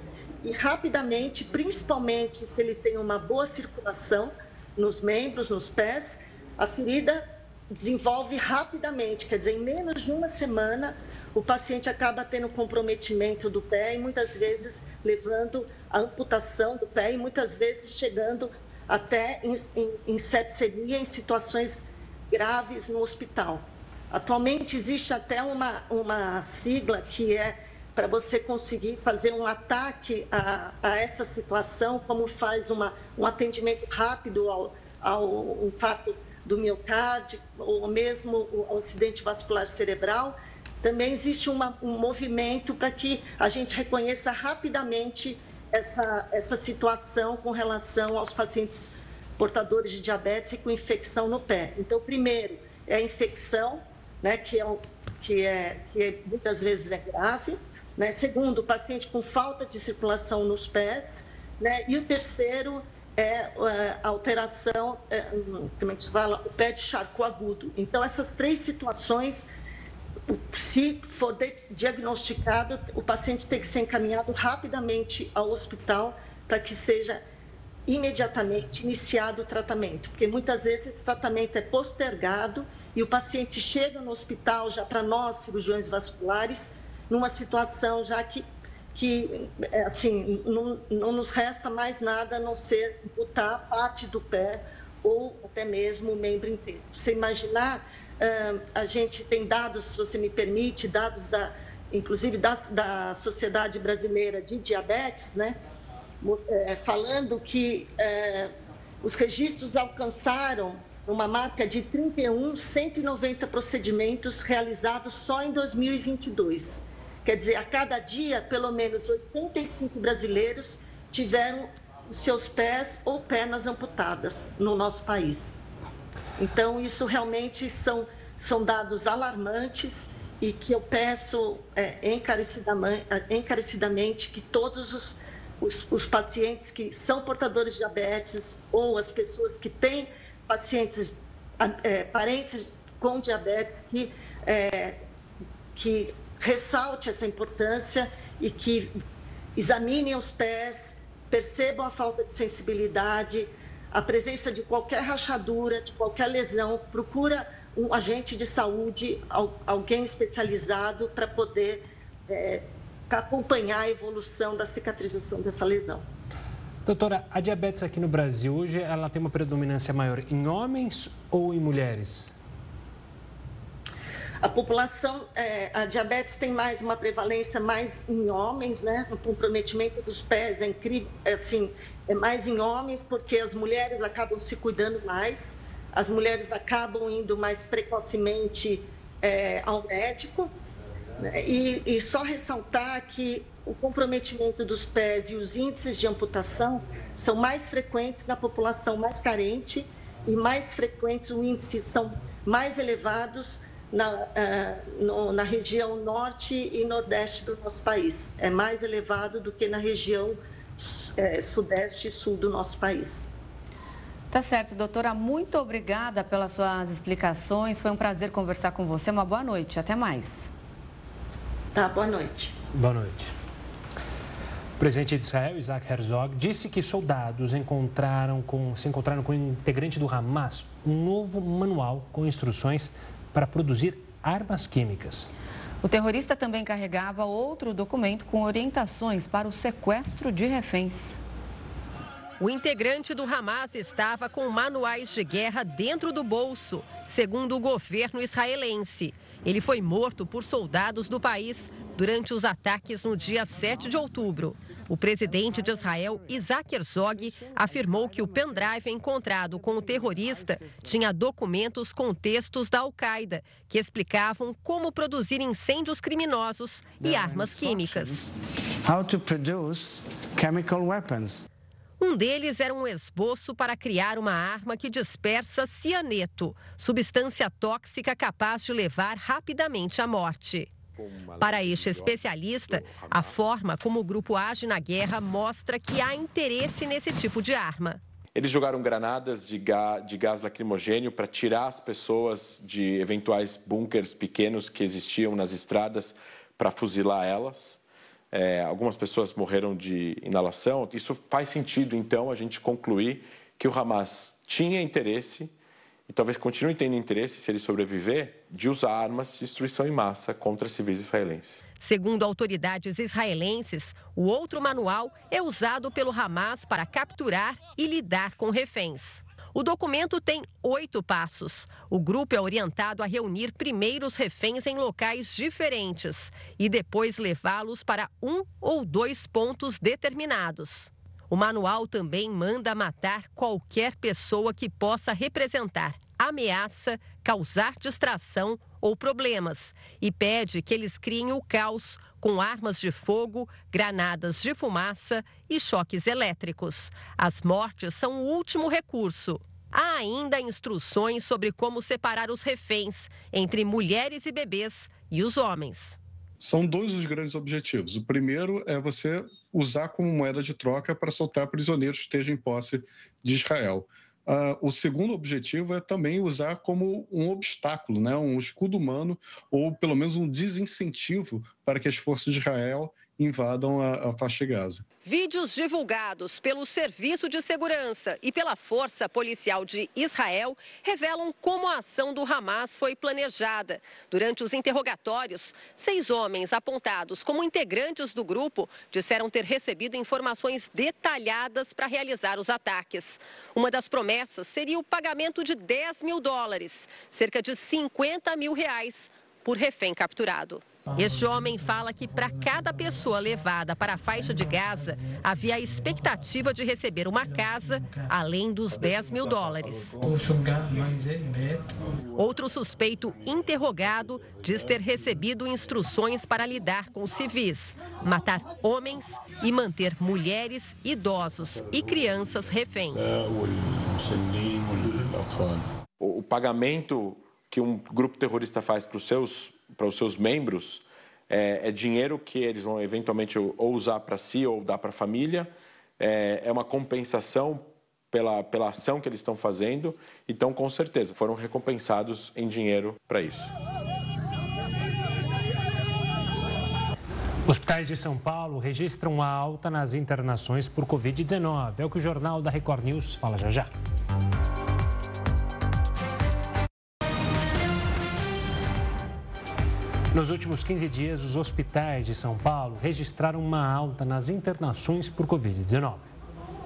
E rapidamente, principalmente se ele tem uma boa circulação, nos membros, nos pés, a ferida desenvolve rapidamente, quer dizer, em menos de uma semana, o paciente acaba tendo comprometimento do pé e muitas vezes levando a amputação do pé e muitas vezes chegando até em, em, em sepsemia, em situações graves no hospital. Atualmente existe até uma, uma sigla que é para você conseguir fazer um ataque a, a essa situação, como faz uma, um atendimento rápido ao, ao infarto do miocárdio, ou mesmo o acidente vascular cerebral, também existe uma, um movimento para que a gente reconheça rapidamente essa, essa situação com relação aos pacientes portadores de diabetes e com infecção no pé. Então, primeiro é a infecção, né, que, é, que, é, que é, muitas vezes é grave. Né? Segundo, o paciente com falta de circulação nos pés. Né? E o terceiro é, é a alteração, é, como é que se fala? O pé de charco agudo. Então, essas três situações, se for diagnosticado, o paciente tem que ser encaminhado rapidamente ao hospital para que seja imediatamente iniciado o tratamento, porque muitas vezes esse tratamento é postergado e o paciente chega no hospital já para nós cirurgiões vasculares numa situação já que, que é, assim, não, não nos resta mais nada a não ser botar parte do pé ou até mesmo o membro inteiro. Você imaginar, a gente tem dados, se você me permite, dados da, inclusive da, da Sociedade Brasileira de Diabetes, né? É, falando que é, os registros alcançaram uma marca de 31, 190 procedimentos realizados só em 2022. Quer dizer, a cada dia, pelo menos 85 brasileiros tiveram os seus pés ou pernas amputadas no nosso país. Então, isso realmente são, são dados alarmantes e que eu peço é, encarecidamente, encarecidamente que todos os, os, os, pacientes que são portadores de diabetes ou as pessoas que têm pacientes, é, parentes com diabetes que, é, que ressalte essa importância e que examinem os pés, percebam a falta de sensibilidade, a presença de qualquer rachadura, de qualquer lesão, procura um agente de saúde, alguém especializado para poder é, acompanhar a evolução da cicatrização dessa lesão. Doutora, a diabetes aqui no Brasil hoje ela tem uma predominância maior em homens ou em mulheres? A população, é, a diabetes tem mais uma prevalência mais em homens, né? O comprometimento dos pés é incrível, é, assim, mais em homens porque as mulheres acabam se cuidando mais, as mulheres acabam indo mais precocemente é, ao médico. Né? E, e só ressaltar que o comprometimento dos pés e os índices de amputação são mais frequentes na população mais carente e mais frequentes, os índices são mais elevados na, uh, na região norte e nordeste do nosso país. É mais elevado do que na região é, sudeste e sul do nosso país. Tá certo, doutora. Muito obrigada pelas suas explicações. Foi um prazer conversar com você. Uma boa noite. Até mais. Tá, boa noite. Boa noite. O presidente de Israel, Isaac Herzog, disse que soldados encontraram com, se encontraram com um integrante do Hamas um novo manual com instruções para produzir armas químicas. O terrorista também carregava outro documento com orientações para o sequestro de reféns. O integrante do Hamas estava com manuais de guerra dentro do bolso, segundo o governo israelense. Ele foi morto por soldados do país durante os ataques no dia 7 de outubro. O presidente de Israel, Isaac Herzog, afirmou que o pendrive encontrado com o terrorista tinha documentos com textos da Al-Qaeda que explicavam como produzir incêndios criminosos e armas químicas. How to produce chemical weapons. Um deles era um esboço para criar uma arma que dispersa cianeto, substância tóxica capaz de levar rapidamente à morte. Para este especialista, a forma como o grupo age na guerra mostra que há interesse nesse tipo de arma. Eles jogaram granadas de gás, de gás lacrimogênio para tirar as pessoas de eventuais bunkers pequenos que existiam nas estradas para fuzilar elas. É, algumas pessoas morreram de inalação. Isso faz sentido, então, a gente concluir que o Hamas tinha interesse e talvez continue tendo interesse, se ele sobreviver, de usar armas de destruição em massa contra civis israelenses. Segundo autoridades israelenses, o outro manual é usado pelo Hamas para capturar e lidar com reféns. O documento tem oito passos. O grupo é orientado a reunir primeiro os reféns em locais diferentes e depois levá-los para um ou dois pontos determinados. O manual também manda matar qualquer pessoa que possa representar ameaça, causar distração ou problemas e pede que eles criem o caos com armas de fogo, granadas de fumaça e choques elétricos. As mortes são o último recurso. Há ainda instruções sobre como separar os reféns entre mulheres e bebês e os homens. São dois os grandes objetivos. O primeiro é você usar como moeda de troca para soltar prisioneiros que estejam em posse de Israel. Uh, o segundo objetivo é também usar como um obstáculo, né, um escudo humano, ou pelo menos um desincentivo para que as forças de Israel invadam a, a faixa de Gaza. Vídeos divulgados pelo Serviço de Segurança e pela Força Policial de Israel revelam como a ação do Hamas foi planejada. Durante os interrogatórios, seis homens apontados como integrantes do grupo disseram ter recebido informações detalhadas para realizar os ataques. Uma das promessas seria o pagamento de 10 mil dólares, cerca de 50 mil reais, por refém capturado. Este homem fala que para cada pessoa levada para a faixa de Gaza, havia a expectativa de receber uma casa, além dos 10 mil dólares. Outro suspeito interrogado diz ter recebido instruções para lidar com civis, matar homens e manter mulheres, idosos e crianças reféns. O pagamento que um grupo terrorista faz para os seus, para os seus membros é, é, dinheiro que eles vão eventualmente ou usar para si ou dar para a família. É, é uma compensação pela, pela ação que eles estão fazendo. Então, com certeza, foram recompensados em dinheiro para isso. Hospitais de São Paulo registram uma alta nas internações por Covid-19. É o que o Jornal da Record News fala já já. Nos últimos 15 dias, os hospitais de São Paulo registraram uma alta nas internações por Covid-19.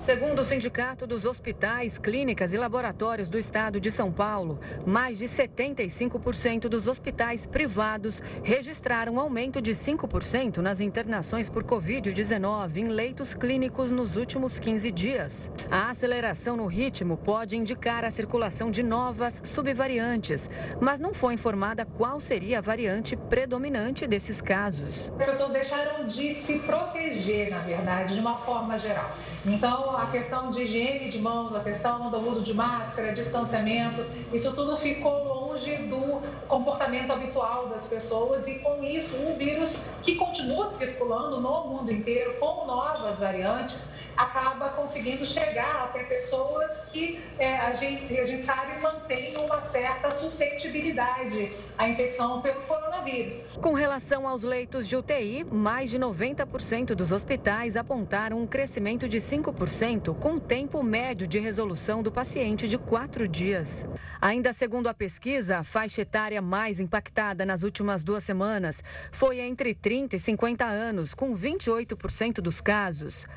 Segundo o Sindicato dos Hospitais, Clínicas e Laboratórios do Estado de São Paulo, mais de 75% dos hospitais privados registraram aumento de 5% nas internações por Covid-19 em leitos clínicos nos últimos 15 dias. A aceleração no ritmo pode indicar a circulação de novas subvariantes, mas não foi informada qual seria a variante predominante desses casos. As pessoas deixaram de se proteger, na verdade, de uma forma geral. Então, a questão de higiene de mãos, a questão do uso de máscara, distanciamento, isso tudo ficou longe do comportamento habitual das pessoas e com isso um vírus que continua circulando no mundo inteiro com novas variantes acaba conseguindo chegar até pessoas que é, a, gente, a gente sabe mantêm uma certa suscetibilidade à infecção pelo coronavírus. Com relação aos leitos de UTI, mais de 90% dos hospitais apontaram um crescimento de 5%, com tempo médio de resolução do paciente de quatro dias. Ainda segundo a pesquisa, a faixa etária mais impactada nas últimas duas semanas foi entre 30 e 50 anos, com 28% dos casos.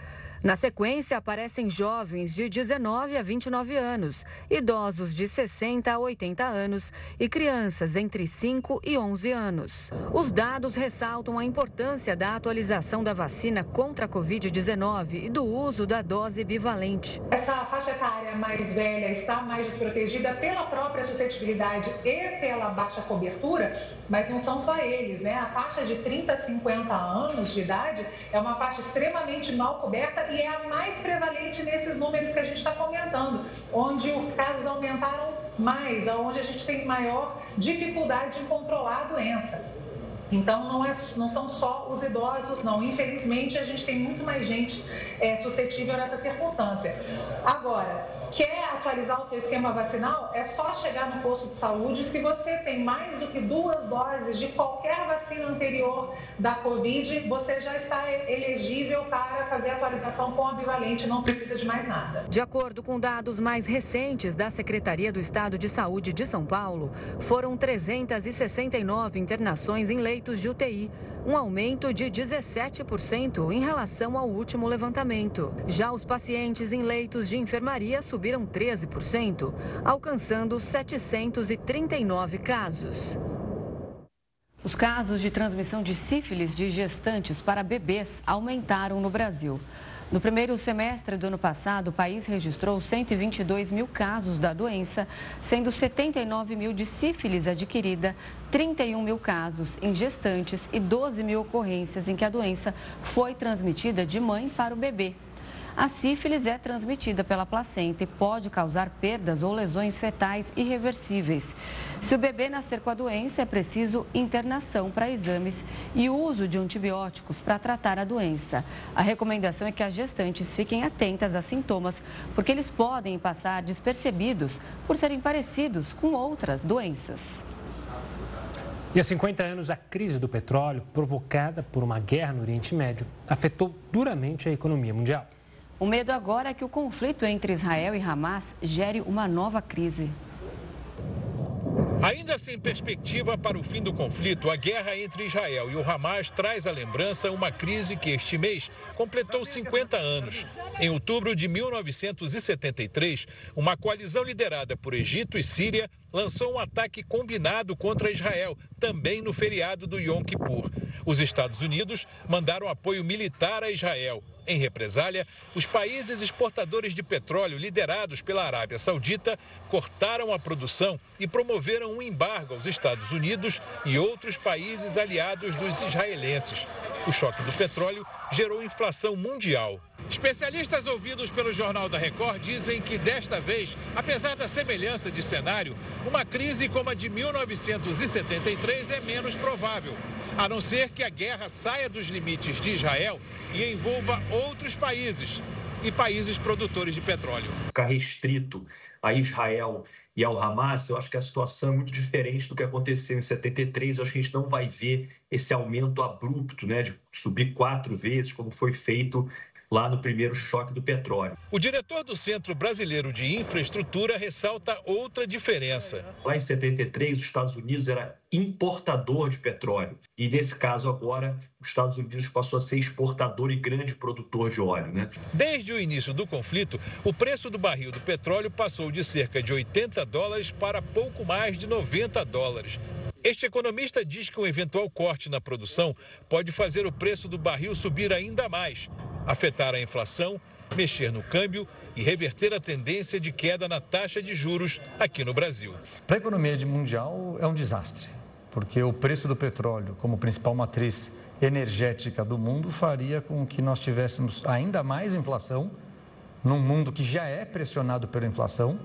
Na sequência, aparecem jovens de 19 a 29 anos, idosos de 60 a 80 anos e crianças entre 5 e 11 anos. Os dados ressaltam a importância da atualização da vacina contra a Covid-19 e do uso da dose bivalente. Essa faixa etária mais velha está mais desprotegida pela própria suscetibilidade e pela baixa cobertura, mas não são só eles, né? A faixa de 30 a 50 anos de idade é uma faixa extremamente mal coberta e é a mais prevalente nesses números que a gente está comentando, onde os casos aumentaram mais, onde a gente tem maior dificuldade em controlar a doença. Então, não, é, não são só os idosos, não. Infelizmente, a gente tem muito mais gente é, suscetível nessa circunstância. Agora, quer atualizar o seu esquema vacinal, é só chegar no posto de saúde. Se você tem mais do que duas doses de qualquer vacina anterior da Covid, você já está elegível para fazer a atualização com a bivalente, não precisa de mais nada. De acordo com dados mais recentes da Secretaria do Estado de Saúde de São Paulo, foram 369 internações em leitos de UTI um aumento de 17% em relação ao último levantamento. Já os pacientes em leitos de enfermaria subiram 13%, alcançando 739 casos. Os casos de transmissão de sífilis de gestantes para bebês aumentaram no Brasil. No primeiro semestre do ano passado, o país registrou 122 mil casos da doença, sendo 79 mil de sífilis adquirida, 31 mil casos em gestantes e 12 mil ocorrências em que a doença foi transmitida de mãe para o bebê. A sífilis é transmitida pela placenta e pode causar perdas ou lesões fetais irreversíveis. Se o bebê nascer com a doença, é preciso internação para exames e uso de antibióticos para tratar a doença. A recomendação é que as gestantes fiquem atentas a sintomas, porque eles podem passar despercebidos por serem parecidos com outras doenças. E há 50 anos, a crise do petróleo, provocada por uma guerra no Oriente Médio, afetou duramente a economia mundial. O medo agora é que o conflito entre Israel e Hamas gere uma nova crise. Ainda sem perspectiva para o fim do conflito, a guerra entre Israel e o Hamas traz à lembrança uma crise que este mês completou 50 anos. Em outubro de 1973, uma coalizão liderada por Egito e Síria lançou um ataque combinado contra Israel, também no feriado do Yom Kippur. Os Estados Unidos mandaram apoio militar a Israel. Em represália, os países exportadores de petróleo liderados pela Arábia Saudita cortaram a produção e promoveram um embargo aos Estados Unidos e outros países aliados dos israelenses. O choque do petróleo gerou inflação mundial. Especialistas ouvidos pelo Jornal da Record dizem que desta vez, apesar da semelhança de cenário, uma crise como a de 1973 é menos provável, a não ser que a guerra saia dos limites de Israel e envolva outros países e países produtores de petróleo. Ficar restrito a Israel e ao Hamas, eu acho que a situação é muito diferente do que aconteceu em 73. Eu acho que a gente não vai ver esse aumento abrupto, né, de subir quatro vezes, como foi feito lá no primeiro choque do petróleo. O diretor do Centro Brasileiro de Infraestrutura ressalta outra diferença. Lá em 73, os Estados Unidos era importador de petróleo. E nesse caso agora, os Estados Unidos passou a ser exportador e grande produtor de óleo. Né? Desde o início do conflito, o preço do barril do petróleo passou de cerca de 80 dólares para pouco mais de 90 dólares. Este economista diz que um eventual corte na produção pode fazer o preço do barril subir ainda mais, afetar a inflação, mexer no câmbio e reverter a tendência de queda na taxa de juros aqui no Brasil. Para a economia mundial é um desastre, porque o preço do petróleo, como principal matriz energética do mundo, faria com que nós tivéssemos ainda mais inflação, num mundo que já é pressionado pela inflação.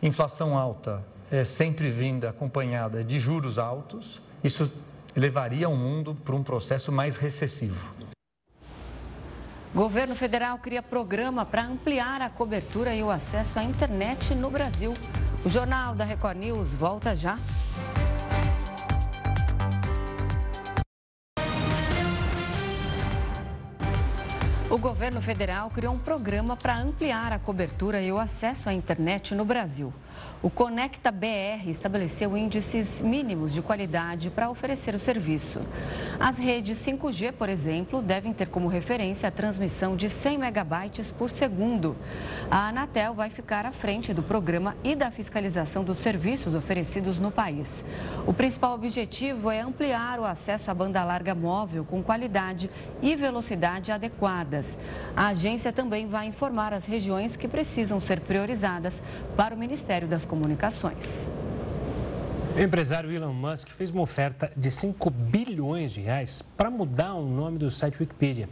Inflação alta é sempre vinda acompanhada de juros altos. Isso levaria o mundo para um processo mais recessivo. Governo federal cria programa para ampliar a cobertura e o acesso à internet no Brasil. O Jornal da Record News volta já. O governo federal criou um programa para ampliar a cobertura e o acesso à internet no Brasil. O Conecta BR estabeleceu índices mínimos de qualidade para oferecer o serviço. As redes 5G, por exemplo, devem ter como referência a transmissão de 100 megabytes por segundo. A Anatel vai ficar à frente do programa e da fiscalização dos serviços oferecidos no país. O principal objetivo é ampliar o acesso à banda larga móvel com qualidade e velocidade adequadas. A agência também vai informar as regiões que precisam ser priorizadas para o Ministério das Comunicações. O empresário Elon Musk fez uma oferta de 5 bilhões de reais para mudar o nome do site Wikipedia.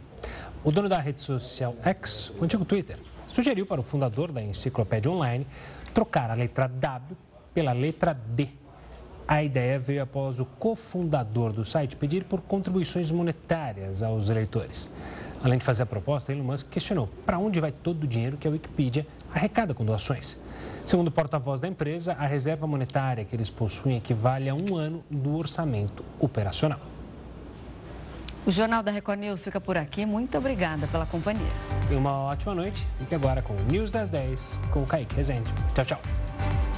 O dono da rede social X, o antigo Twitter, sugeriu para o fundador da enciclopédia online trocar a letra W pela letra D. A ideia veio após o cofundador do site pedir por contribuições monetárias aos eleitores. Além de fazer a proposta, Elon Musk questionou para onde vai todo o dinheiro que a Wikipedia arrecada com doações. Segundo o porta-voz da empresa, a reserva monetária que eles possuem equivale a um ano do orçamento operacional. O Jornal da Record News fica por aqui. Muito obrigada pela companhia. E uma ótima noite. Fique agora com o News das 10 com o Kaique Rezende. Tchau, tchau.